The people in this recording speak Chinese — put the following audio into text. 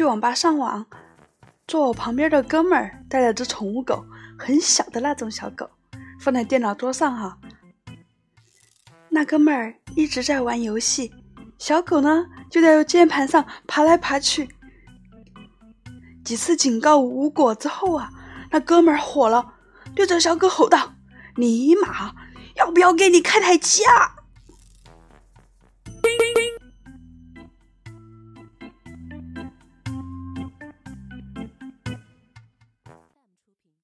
去网吧上网坐我旁边的哥们儿带了只宠物狗很小的那种小狗放在电脑桌上哈。那哥们儿一直在玩游戏小狗呢就在键盘上爬来爬去。几次警告无果之后啊那哥们儿火了对着小狗吼道尼玛要不要给你开台机啊？